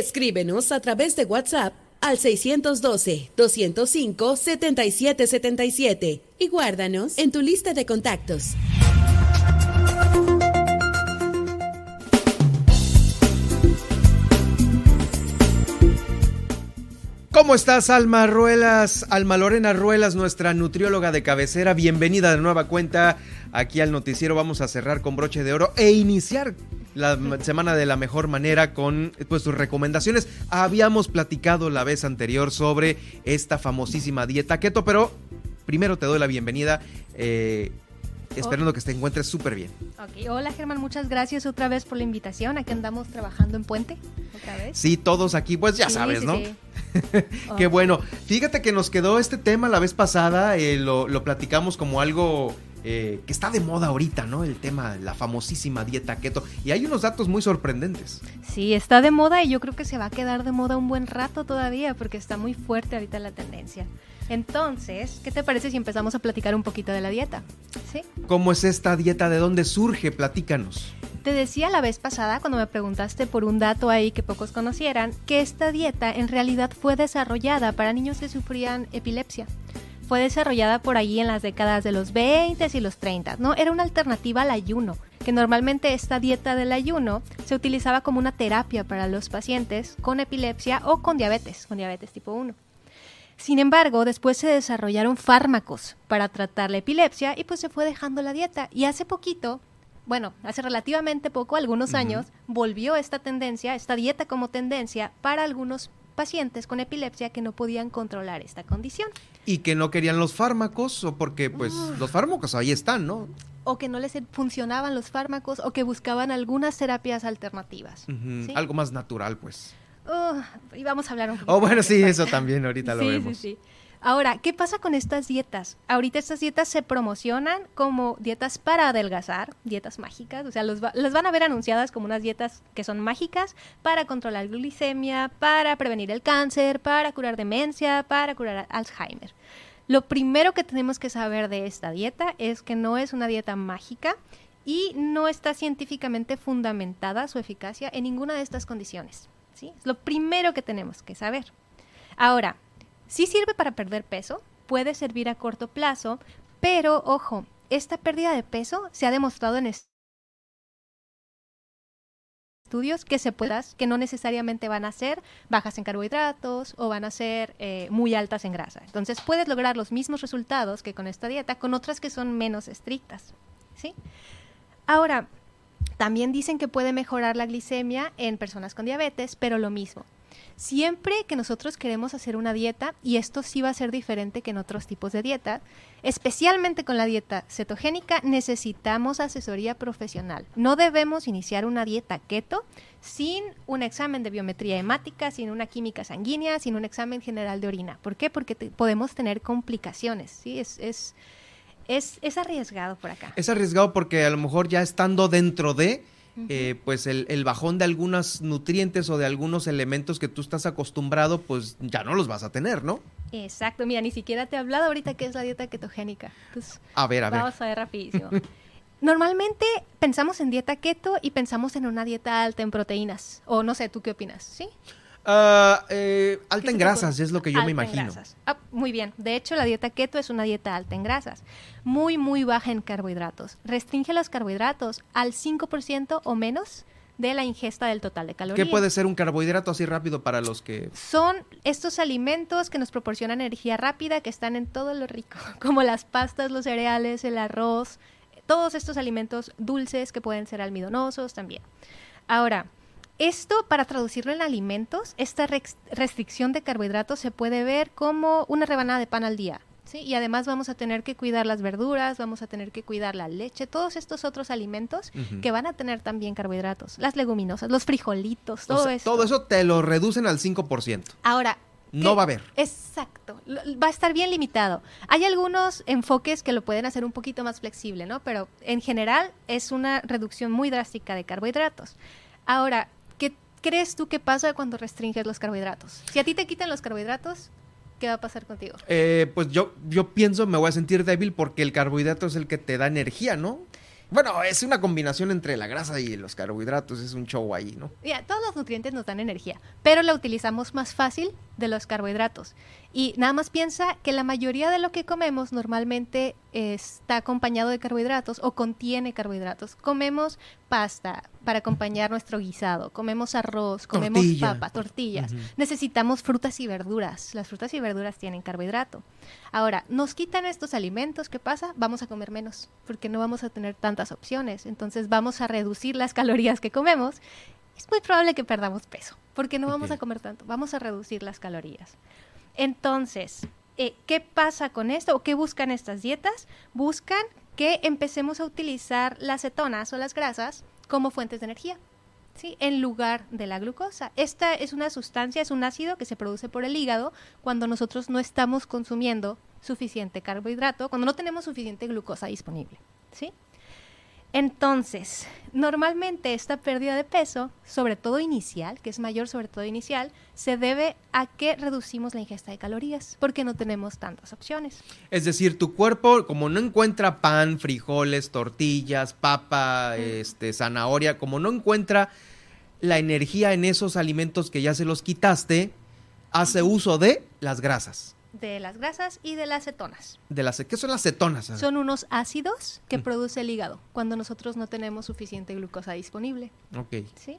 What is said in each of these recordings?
Escríbenos a través de WhatsApp al 612-205-7777 y guárdanos en tu lista de contactos. ¿Cómo estás, Alma Ruelas? Alma Lorena Ruelas, nuestra nutrióloga de cabecera. Bienvenida de nueva cuenta aquí al noticiero. Vamos a cerrar con broche de oro e iniciar la semana de la mejor manera con pues, tus recomendaciones. Habíamos platicado la vez anterior sobre esta famosísima dieta keto, pero primero te doy la bienvenida. Eh, esperando que te encuentres súper bien. Hola Germán, muchas gracias otra vez por la invitación. Aquí andamos trabajando en Puente, otra vez. Sí, todos aquí, pues ya sabes, ¿no? Qué bueno. Fíjate que nos quedó este tema la vez pasada, eh, lo, lo, platicamos como algo eh, que está de moda ahorita, ¿no? El tema, la famosísima dieta keto. Y hay unos datos muy sorprendentes. Sí, está de moda y yo creo que se va a quedar de moda un buen rato todavía porque está muy fuerte ahorita la tendencia. Entonces, ¿qué te parece si empezamos a platicar un poquito de la dieta? ¿Sí? ¿Cómo es esta dieta? ¿De dónde surge? Platícanos. Te decía la vez pasada, cuando me preguntaste por un dato ahí que pocos conocieran, que esta dieta en realidad fue desarrollada para niños que sufrían epilepsia fue desarrollada por ahí en las décadas de los 20 y los 30, ¿no? Era una alternativa al ayuno, que normalmente esta dieta del ayuno se utilizaba como una terapia para los pacientes con epilepsia o con diabetes, con diabetes tipo 1. Sin embargo, después se desarrollaron fármacos para tratar la epilepsia y pues se fue dejando la dieta. Y hace poquito, bueno, hace relativamente poco, algunos años, volvió esta tendencia, esta dieta como tendencia para algunos pacientes con epilepsia que no podían controlar esta condición. Y que no querían los fármacos, o porque pues los fármacos ahí están, ¿no? O que no les funcionaban los fármacos, o que buscaban algunas terapias alternativas. Algo más natural, pues. Y vamos a hablar un poco. Oh, bueno, sí, eso también, ahorita lo vemos. Sí, sí. Ahora, ¿qué pasa con estas dietas? Ahorita estas dietas se promocionan como dietas para adelgazar, dietas mágicas, o sea, las van a ver anunciadas como unas dietas que son mágicas para controlar glicemia, para prevenir el cáncer, para curar demencia, para curar Alzheimer. Lo primero que tenemos que saber de esta dieta es que no es una dieta mágica y no está científicamente fundamentada su eficacia en ninguna de estas condiciones. Es lo primero que tenemos que saber. Ahora, Sí sirve para perder peso, puede servir a corto plazo, pero ojo, esta pérdida de peso se ha demostrado en estudios que se puedan, que no necesariamente van a ser bajas en carbohidratos o van a ser eh, muy altas en grasa. Entonces puedes lograr los mismos resultados que con esta dieta, con otras que son menos estrictas. ¿sí? Ahora, también dicen que puede mejorar la glicemia en personas con diabetes, pero lo mismo. Siempre que nosotros queremos hacer una dieta, y esto sí va a ser diferente que en otros tipos de dieta, especialmente con la dieta cetogénica, necesitamos asesoría profesional. No debemos iniciar una dieta keto sin un examen de biometría hemática, sin una química sanguínea, sin un examen general de orina. ¿Por qué? Porque podemos tener complicaciones. ¿sí? Es, es, es, es arriesgado por acá. Es arriesgado porque a lo mejor ya estando dentro de eh, pues el, bajón de algunos nutrientes o de algunos elementos que tú estás acostumbrado, pues ya no los vas a tener, ¿no? Exacto, mira, ni siquiera te he hablado ahorita qué es la dieta ketogénica. a ver, a ver. Vamos a ver rapidísimo. Normalmente pensamos en dieta keto y pensamos en una dieta alta en proteínas. O no sé, ¿tú qué opinas? ¿Sí? Ah, eh, alta en grasas, es lo que yo me imagino. Ah, muy bien. De hecho, la dieta keto es una dieta alta en grasas. Muy, muy baja en carbohidratos. Restringe los carbohidratos al 5% o menos de la ingesta del total de calorías. ¿Qué puede ser un carbohidrato así rápido para los que...? Son estos alimentos que nos proporcionan energía rápida, que están en todo lo rico, como las pastas, los cereales, el arroz, todos estos alimentos dulces que pueden ser almidonosos también. Ahora, esto, para traducirlo en alimentos, esta restricción de carbohidratos se puede ver como una rebanada de pan al día. ¿sí? Y además vamos a tener que cuidar las verduras, vamos a tener que cuidar la leche, todos estos otros alimentos que van a tener también carbohidratos, las leguminosas, los frijolitos, todo eso. Todo eso te lo reducen al 5%. Ahora, no va a haber. Exacto, va a estar bien limitado. Hay algunos enfoques que lo pueden hacer un poquito más flexible, ¿no? Pero en general es una reducción muy drástica de carbohidratos. Ahora, crees tú que pasa cuando restringes los carbohidratos? Si a ti te quitan los carbohidratos, ¿qué va a pasar contigo? Eh, pues yo, yo pienso, me voy a sentir débil porque el carbohidrato es el que te da energía, ¿no? Bueno, es una combinación entre la grasa y los carbohidratos, es un show ahí, ¿no? Ya, todos los nutrientes nos dan energía, pero la utilizamos más fácil de los carbohidratos. Y nada más piensa que la mayoría de lo que comemos normalmente está acompañado de carbohidratos o contiene carbohidratos. Comemos pasta para acompañar nuestro guisado, comemos arroz, comemos Tortilla. papa, tortillas. Necesitamos frutas y verduras. Las frutas y verduras tienen carbohidrato. Ahora, nos quitan estos alimentos, ¿qué pasa? Vamos a comer menos, porque no vamos a tener tantas opciones. Entonces vamos a reducir las calorías que comemos. Es muy probable que perdamos peso, porque no vamos a comer tanto. Vamos a reducir las calorías. Entonces, eh, ¿qué pasa con esto o qué buscan estas dietas? Buscan que empecemos a utilizar las cetonas o las grasas como fuentes de energía. ¿sí? En lugar de la glucosa. Esta es una sustancia, es un ácido que se produce por el hígado cuando nosotros no estamos consumiendo suficiente carbohidrato, cuando no tenemos suficiente glucosa disponible. ¿sí? Entonces, normalmente esta pérdida de peso, sobre todo inicial, que es mayor sobre todo inicial, se debe a que reducimos la ingesta de calorías, porque no tenemos tantas opciones. Es decir, tu cuerpo, como no encuentra pan, frijoles, tortillas, papa, este, zanahoria, como no encuentra la energía en esos alimentos que ya se los quitaste, hace uso de las grasas. De las grasas y de las cetonas. De las, ¿Qué son las cetonas? Son unos ácidos que Mm. produce el hígado cuando nosotros no tenemos suficiente glucosa disponible. Ok. ¿sí?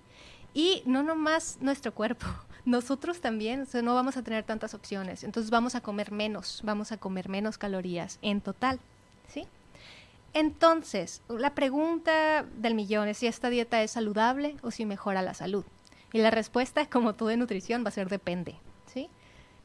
Y no nomás nuestro cuerpo, nosotros también o sea, no vamos a tener tantas opciones, entonces vamos a comer menos, vamos a comer menos calorías en total, ¿sí? Entonces, la pregunta del millón es si esta dieta es saludable o si mejora la salud. Y la respuesta, como todo en nutrición, va a ser depende.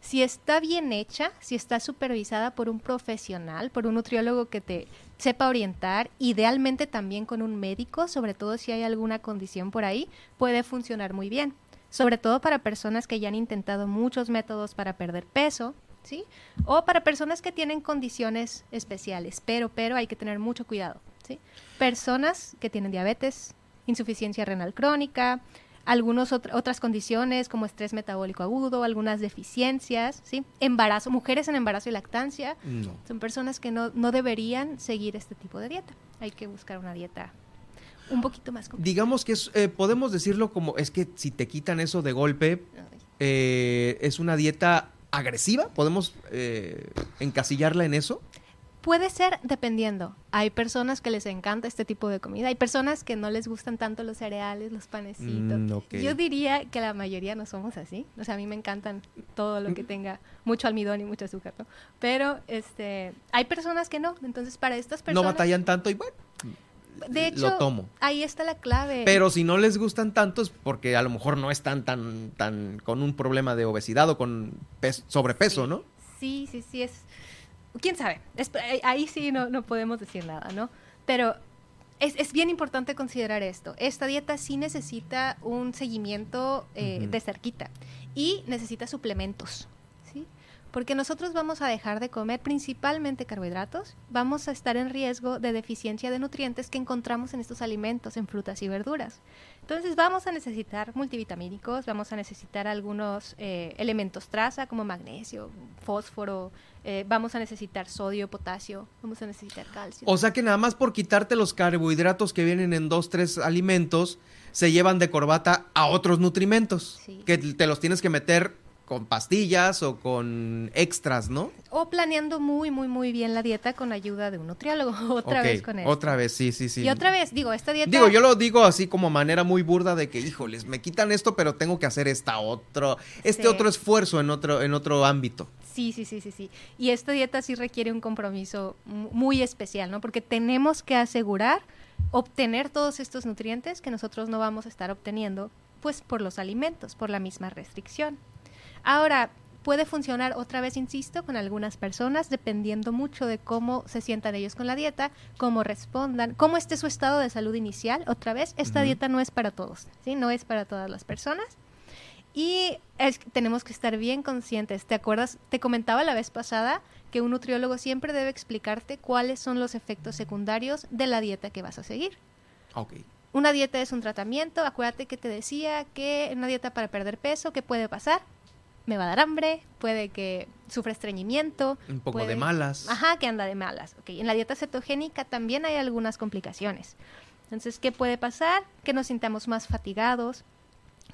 Si está bien hecha, si está supervisada por un profesional, por un nutriólogo que te sepa orientar, idealmente también con un médico, sobre todo si hay alguna condición por ahí, puede funcionar muy bien. Sobre todo para personas que ya han intentado muchos métodos para perder peso, ¿sí? O para personas que tienen condiciones especiales, pero, pero hay que tener mucho cuidado, ¿sí? Personas que tienen diabetes, insuficiencia renal crónica, algunas otras condiciones como estrés metabólico agudo, algunas deficiencias, ¿sí? Embarazo, mujeres en embarazo y lactancia, No. son personas que no, no deberían seguir este tipo de dieta. Hay que buscar una dieta un poquito más complicada. Digamos que es, eh, podemos decirlo como, es que si te quitan eso de golpe, eh, es una dieta agresiva, podemos eh, encasillarla en eso. Puede ser dependiendo. Hay personas que les encanta este tipo de comida. Hay personas que no les gustan tanto los cereales, los panecitos. Mm. Yo diría que la mayoría no somos así. O sea, a mí me encantan todo lo que tenga mucho almidón y mucho azúcar, ¿no? Pero este, hay personas que no. Entonces, para estas personas... No batallan tanto y bueno, De hecho, lo tomo. ahí está la clave. Pero si no les gustan tanto es porque a lo mejor no están tan, tan con un problema de obesidad o con pes- sobrepeso, Sí. ¿no? Sí, sí, sí, es... ¿Quién sabe? Es- ahí sí no, no podemos decir nada, ¿no? Pero es, es bien importante considerar esto. Esta dieta sí necesita un seguimiento eh, de cerquita y necesita suplementos. Porque nosotros vamos a dejar de comer principalmente carbohidratos, vamos a estar en riesgo de deficiencia de nutrientes que encontramos en estos alimentos, en frutas y verduras. Entonces vamos a necesitar multivitamínicos, vamos a necesitar algunos eh, elementos traza como magnesio, fósforo, eh, vamos a necesitar sodio, potasio, vamos a necesitar calcio. O sea que nada más por quitarte los carbohidratos que vienen en dos, tres alimentos, se llevan de corbata a otros nutrimentos. Sí. Que te los tienes que meter con pastillas o con extras, ¿no? O planeando muy, muy, muy bien la dieta con ayuda de un nutriólogo. Otra vez con esto. Otra vez, sí, sí, sí. Y otra vez, digo, esta dieta... Digo, yo lo digo así como manera muy burda de que, híjoles, me quitan esto, pero tengo que hacer esta otro, este Sí. otro esfuerzo en otro, en otro ámbito. Sí, sí, sí, sí, sí. Y esta dieta sí requiere un compromiso mu- muy especial, ¿no? Porque tenemos que asegurar obtener todos estos nutrientes que nosotros no vamos a estar obteniendo, pues por los alimentos, por la misma restricción. Ahora, puede funcionar otra vez, insisto, con algunas personas, dependiendo mucho de cómo se sientan ellos con la dieta, cómo respondan, cómo esté su estado de salud inicial. Otra vez, esta dieta no es para todos, ¿sí? No es para todas las personas. Y es- tenemos que estar bien conscientes. ¿Te acuerdas? Te comentaba la vez pasada que un nutriólogo siempre debe explicarte cuáles son los efectos secundarios de la dieta que vas a seguir. Ok. Una dieta es un tratamiento. Acuérdate que te decía que una dieta para perder peso, ¿qué puede pasar? Me va a dar hambre, puede que sufra estreñimiento. Un poco puede- de malas. Ajá, que anda de malas. Ok, En la dieta cetogénica también hay algunas complicaciones. Entonces, ¿qué puede pasar? Que nos sintamos más fatigados,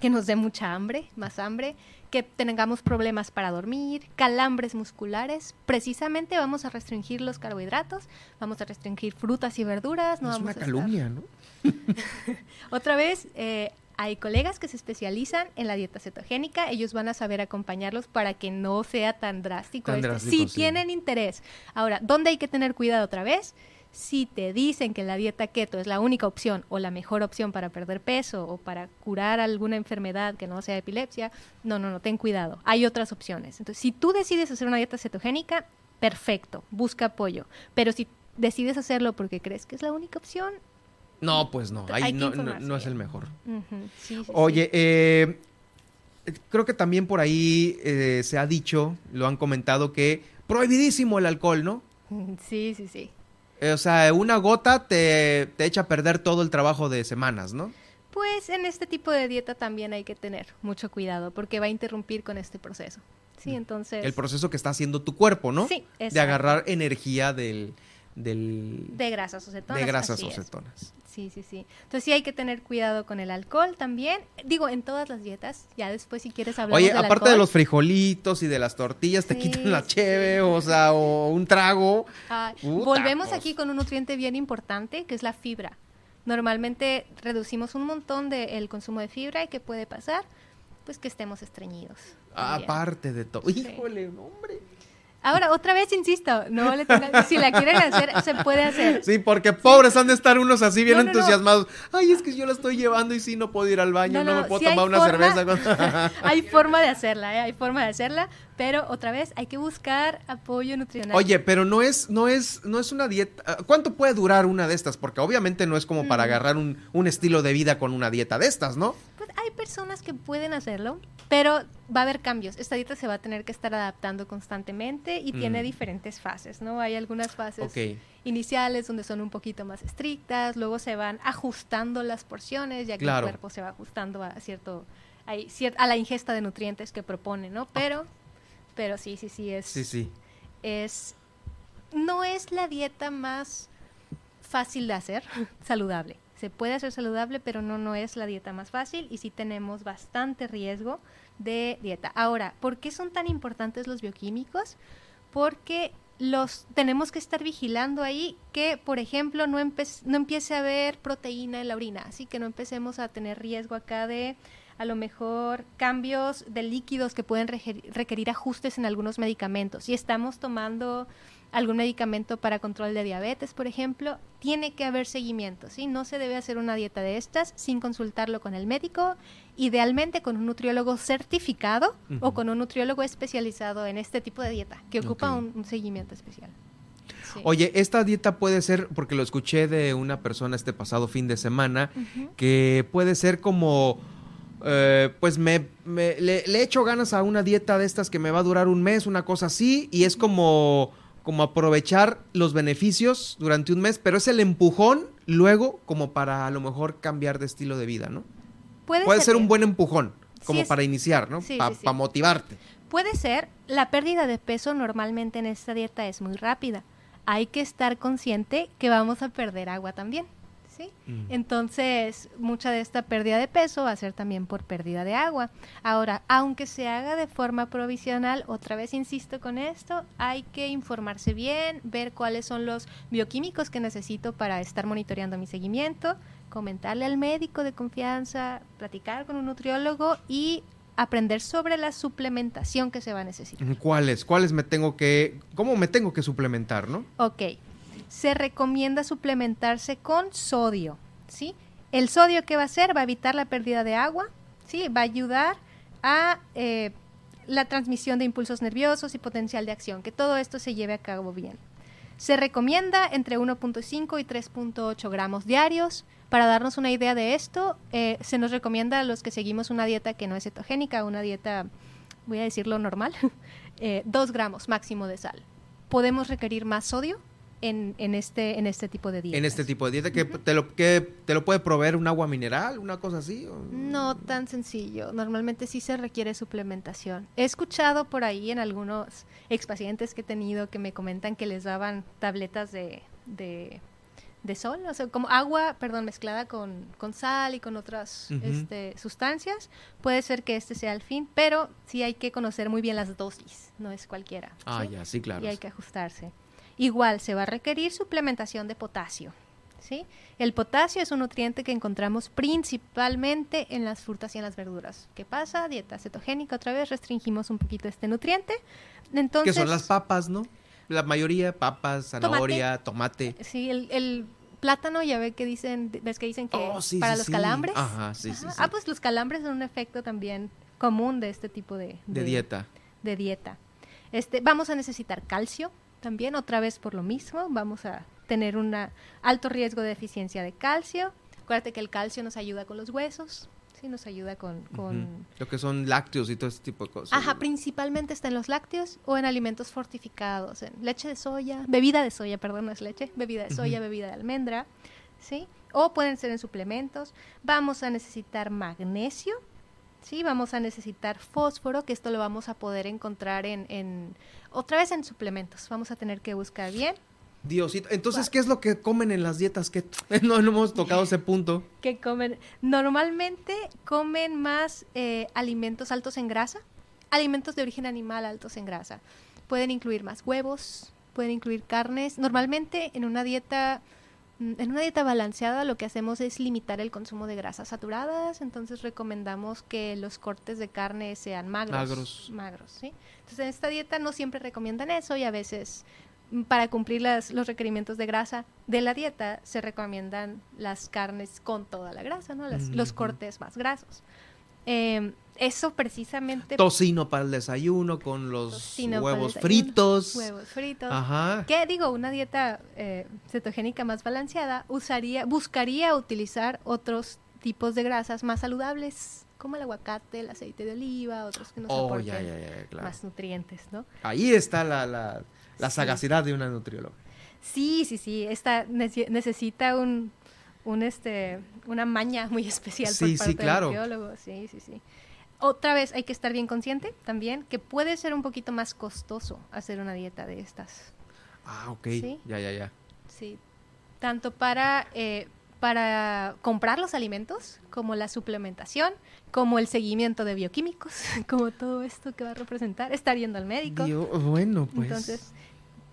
que nos dé mucha hambre, más hambre, que tengamos problemas para dormir, calambres musculares. Precisamente vamos a restringir los carbohidratos, vamos a restringir frutas y verduras. No es vamos una a estar- calumnia, ¿no? otra vez, eh, hay colegas que se especializan en la dieta cetogénica, ellos van a saber acompañarlos para que no sea tan drástico. Tan este. drástico, si sí. tienen interés. Ahora, ¿dónde hay que tener cuidado otra vez? Si te dicen que la dieta keto es la única opción o la mejor opción para perder peso o para curar alguna enfermedad que no sea epilepsia, no, no, no, ten cuidado. Hay otras opciones. Entonces, si tú decides hacer una dieta cetogénica, perfecto, busca apoyo. Pero si decides hacerlo porque crees que es la única opción, No, pues no. Ahí no, no- informarse no es el mejor. sí, sí. Oye, eh, creo que también por ahí eh, se ha dicho, lo han comentado, que prohibidísimo el alcohol, ¿no? Sí, sí, sí. Eh, o sea, una gota te, te echa a perder todo el trabajo de semanas, ¿no? Pues en este tipo de dieta también hay que tener mucho cuidado porque va a interrumpir con este proceso. Sí, entonces... El proceso que está haciendo tu cuerpo, ¿no? Sí, De exacto. agarrar energía del... del De grasas o cetonas. de grasas o cetonas. Sí, sí, sí. Entonces sí hay que tener cuidado con el alcohol también. Digo, en todas las dietas. Ya después si quieres hablar Oye, del aparte de los frijolitos y de las tortillas, te quitan la cheve, sí. o sea, o un trago. Volvemos pues. aquí con un nutriente bien importante que es la fibra. Normalmente reducimos un montón del consumo de fibra y ¿qué puede pasar? Pues que estemos estreñidos. también. Aparte de todo. Híjole, hombre. Ahora, otra vez insisto, no le tengan- si la quieren hacer, se puede hacer. Sí, porque pobres han de estar unos así bien No, no, no. entusiasmados. Ay, es que yo la estoy llevando y sí, no puedo ir al baño, no, me puedo tomar una forma- cerveza. hay forma de hacerla, ¿eh? hay forma de hacerla, pero otra vez hay que buscar apoyo nutricional. Oye, pero no es, no es, no es una dieta. ah, ¿Cuánto puede durar una de estas? Porque obviamente no es como Mm. para agarrar un, un estilo de vida con una dieta de estas, ¿no? Pues hay personas que pueden hacerlo, pero va a haber cambios. Esta dieta se va a tener que estar adaptando constantemente y tiene Mm. diferentes fases, ¿no? Hay algunas fases iniciales donde son un poquito más estrictas, luego se van ajustando las porciones, ya que Claro. el cuerpo se va ajustando a cierto hay cier- a la ingesta de nutrientes que propone, ¿no? Pero pero sí, sí, sí es Sí, sí. es no es la dieta más fácil de hacer, saludable. Se puede hacer saludable, pero no, no es la dieta más fácil y sí tenemos bastante riesgo de dieta. Ahora, ¿por qué son tan importantes los bioquímicos? Porque los tenemos que estar vigilando ahí que, por ejemplo, no, no empiece a haber proteína en la orina, así que no empecemos a tener riesgo acá de a lo mejor cambios de líquidos que pueden requer- requerir ajustes en algunos medicamentos. Si estamos tomando algún medicamento para control de diabetes, por ejemplo, tiene que haber seguimiento, ¿sí? No se debe hacer una dieta de estas sin consultarlo con el médico, idealmente con un nutriólogo certificado o con un nutriólogo especializado en este tipo de dieta, que ocupa un, un seguimiento especial. Sí. Oye, esta dieta puede ser, porque lo escuché de una persona este pasado fin de semana, que puede ser como, eh, pues me, me- le, le echo ganas a una dieta de estas que me va a durar un mes, una cosa así, y es como, como aprovechar los beneficios durante un mes, pero es el empujón luego como para a lo mejor cambiar de estilo de vida, ¿no? Puede, Puede ser un buen empujón, como para iniciar, ¿no? sí, Para sí, sí. motivarte. Puede ser, la pérdida de peso normalmente en esta dieta es muy rápida. Hay que estar consciente que vamos a perder agua también, ¿sí? Mm. Entonces, mucha de esta pérdida de peso va a ser también por pérdida de agua. Ahora, aunque se haga de forma provisional, otra vez insisto con esto, hay que informarse bien, ver cuáles son los bioquímicos que necesito para estar monitoreando mi seguimiento, comentarle al médico de confianza, platicar con un nutriólogo y aprender sobre la suplementación que se va a necesitar. ¿Cuáles? ¿Cuáles me tengo que, cómo me tengo que suplementar, no? Ok, se recomienda suplementarse con sodio, ¿sí? El sodio que va a hacer va a evitar la pérdida de agua, ¿sí? Va a ayudar a eh, la transmisión de impulsos nerviosos y potencial de acción, que todo esto se lleve a cabo bien. Se recomienda entre 1.5 y 3.8 gramos diarios. Para darnos una idea de esto, eh, se nos recomienda a los que seguimos una dieta que no es cetogénica, una dieta, voy a decirlo normal, eh, 2 gramos máximo de sal. ¿Podemos requerir más sodio? En, en este, en este tipo de dieta. En este tipo de dieta, que, te, lo, que te lo puede proveer un agua mineral, una cosa así. o- No tan sencillo. Normalmente sí se requiere suplementación. He escuchado por ahí en algunos expacientes que he tenido que me comentan que les daban tabletas de, de, de sol, o sea, como agua, perdón, mezclada con, con sal y con otras este, sustancias. Puede ser que este sea el fin, pero sí hay que conocer muy bien las dosis, no es cualquiera. Ah, ¿sí? ya, sí, claro. y hay que ajustarse. Igual se va a requerir suplementación de potasio. ¿sí? El potasio es un nutriente que encontramos principalmente en las frutas y en las verduras. ¿Qué pasa? Dieta cetogénica, otra vez restringimos un poquito este nutriente. Entonces, que son las papas, ¿no? La mayoría, papas, zanahoria, tomate. Sí, el, el plátano ya ve que dicen, ves que dicen que Oh, sí, para sí, los sí. calambres. Ajá, sí, Ajá. Ah, pues los calambres son un efecto también común de este tipo de, De dieta. de dieta. Este, vamos a necesitar calcio también, otra vez por lo mismo, vamos a tener un alto riesgo de deficiencia de calcio. Acuérdate que el calcio nos ayuda con los huesos, sí, nos ayuda con... con... Ujú. Lo que son lácteos y todo ese tipo de cosas. Ajá, principalmente está en los lácteos o en alimentos fortificados, en leche de soya, bebida de soya, perdón, no es leche, bebida de soya, bebida de almendra, ¿sí? O pueden ser en suplementos. Vamos a necesitar magnesio, ¿sí? Vamos a necesitar fósforo, que esto lo vamos a poder encontrar en, en otra vez en suplementos. Vamos a tener que buscar bien. Diosito. Entonces, ¿qué es lo que comen en las dietas? que No, no hemos tocado ese punto. que comen? Normalmente comen más eh, alimentos altos en grasa, alimentos de origen animal altos en grasa. Pueden incluir más huevos, pueden incluir carnes. Normalmente en una dieta en una dieta balanceada lo que hacemos es limitar el consumo de grasas saturadas, entonces recomendamos que los cortes de carne sean magros. Magros. magros, ¿sí? Entonces en esta dieta no siempre recomiendan eso y a veces mm, para cumplir las- los requerimientos de grasa de la dieta se recomiendan las carnes con toda la grasa, ¿no? Las- Los Ujú. cortes más grasos. Eh, eso precisamente... Tocino para el desayuno con los tocino huevos fritos. Huevos fritos. Ajá. ¿Qué digo? Una dieta eh, cetogénica más balanceada usaría, buscaría utilizar otros tipos de grasas más saludables, como el aguacate, el aceite de oliva, otros que nos Oh, aporten ya, ya, ya, claro. más nutrientes, ¿no? Ahí está la, la, la Sí. sagacidad de una nutrióloga. Sí, sí, sí. Esta nece- necesita un, un este, una maña muy especial Sí, sí, por parte claro. del nutriólogo. Sí, sí, sí. Otra vez hay que estar bien consciente también que puede ser un poquito más costoso hacer una dieta de estas. Ah, ok. Sí. Ya, ya, ya. Sí, tanto para, eh, para comprar los alimentos, como la suplementación, como el seguimiento de bioquímicos, como todo esto que va a representar, estar yendo al médico. Dio- bueno, pues. Entonces,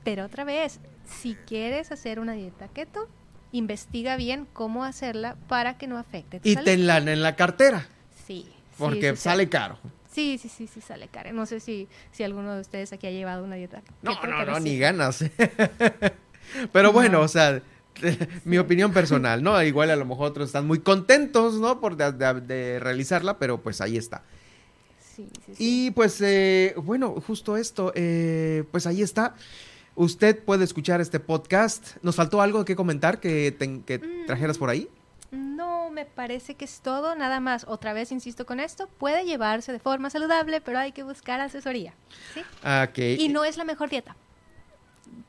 pero otra vez, si quieres hacer una dieta keto, investiga bien cómo hacerla para que no afecte tu y salud. tenla en la cartera, Sí. porque sí, sí. sale caro. Sí, sí, sí, sí, sale caro. No sé si, si alguno de ustedes aquí ha llevado una dieta No, no, no, ni ganas. Pero bueno, No. o sea, mi opinión personal, ¿no? Igual a lo mejor otros están muy contentos, ¿no? Por de, de- de realizarla, pero pues ahí está. Sí, sí, sí. Y pues, eh, bueno, justo esto, eh, pues ahí está. Usted puede escuchar este podcast. ¿Nos faltó algo que comentar que, te- que Mm. trajeras por ahí? No, me parece que es todo. Nada más, otra vez insisto con esto, puede llevarse de forma saludable, pero hay que buscar asesoría. ¿sí? Ah, Ok. Y no es la mejor dieta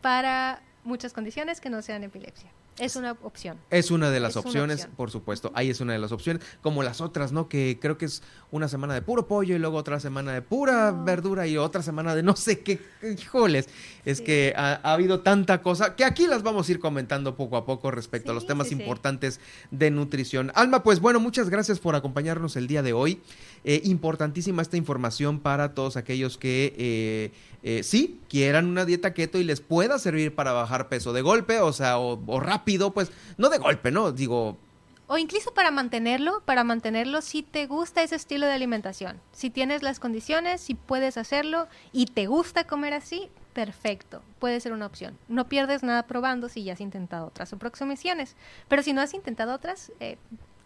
para muchas condiciones que no sean epilepsia. Es una opción. Es una de las Es opciones, por supuesto. Ahí es una de las opciones. Como las otras, ¿no? Que creo que es una semana de puro pollo y luego otra semana de pura No. verdura y otra semana de no sé qué. Híjoles. Es Sí. que ha, ha habido tanta cosa que aquí las vamos a ir comentando poco a poco respecto a los temas sí. importantes de nutrición. Alma, pues bueno, muchas gracias por acompañarnos el día de hoy. Eh, importantísima esta información para todos aquellos que eh, eh, sí quieran una dieta keto y les pueda servir para bajar peso de golpe, o sea, o, o rápido, pues no de golpe, ¿no? Digo, O incluso para mantenerlo, para mantenerlo si te gusta ese estilo de alimentación. Si tienes las condiciones, si puedes hacerlo y te gusta comer así, perfecto, puede ser una opción. No pierdes nada probando si ya has intentado otras aproximaciones. Pero si no has intentado otras, eh,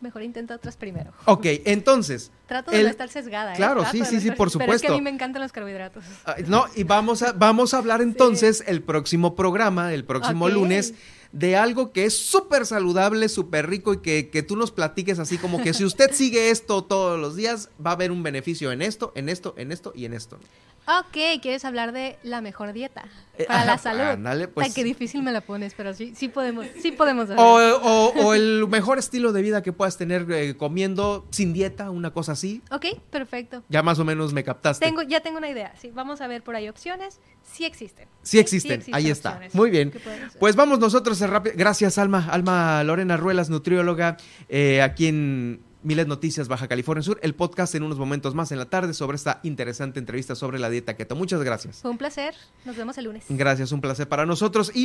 mejor intenta otras primero. ok, entonces, Trato de El- no estar sesgada. ¿eh? Claro, sí, sí, no sí, estar- por Pero es que a supuesto. mí me encantan los carbohidratos. No, y vamos a, vamos a hablar entonces el próximo programa, el próximo lunes, de algo que es súper saludable, súper rico y que, que tú nos platiques así como que si usted sigue esto todos los días, va a haber un beneficio en esto, en esto, en esto y en esto. Ok, ¿quieres hablar de la mejor dieta Eh, para la salud? ándale, pues. Ay, qué difícil me la pones, pero sí, sí podemos, sí podemos. O, o- o el mejor estilo de vida que puedas tener eh, comiendo sin dieta, una cosa así. Ok, perfecto. Ya más o menos me captaste. Tengo, ya tengo una idea. Sí, vamos a ver por ahí opciones. Sí existen. Sí existen, ahí está. Muy bien. Pues vamos nosotros rápido. Gracias, Alma. Alma Lorena Ruelas, nutrióloga, eh, aquí en Milet Noticias, Baja California Sur. El podcast en unos momentos más en la tarde sobre esta interesante entrevista sobre la dieta keto. Muchas gracias. Fue un placer. Nos vemos el lunes. Gracias, un placer para nosotros. Y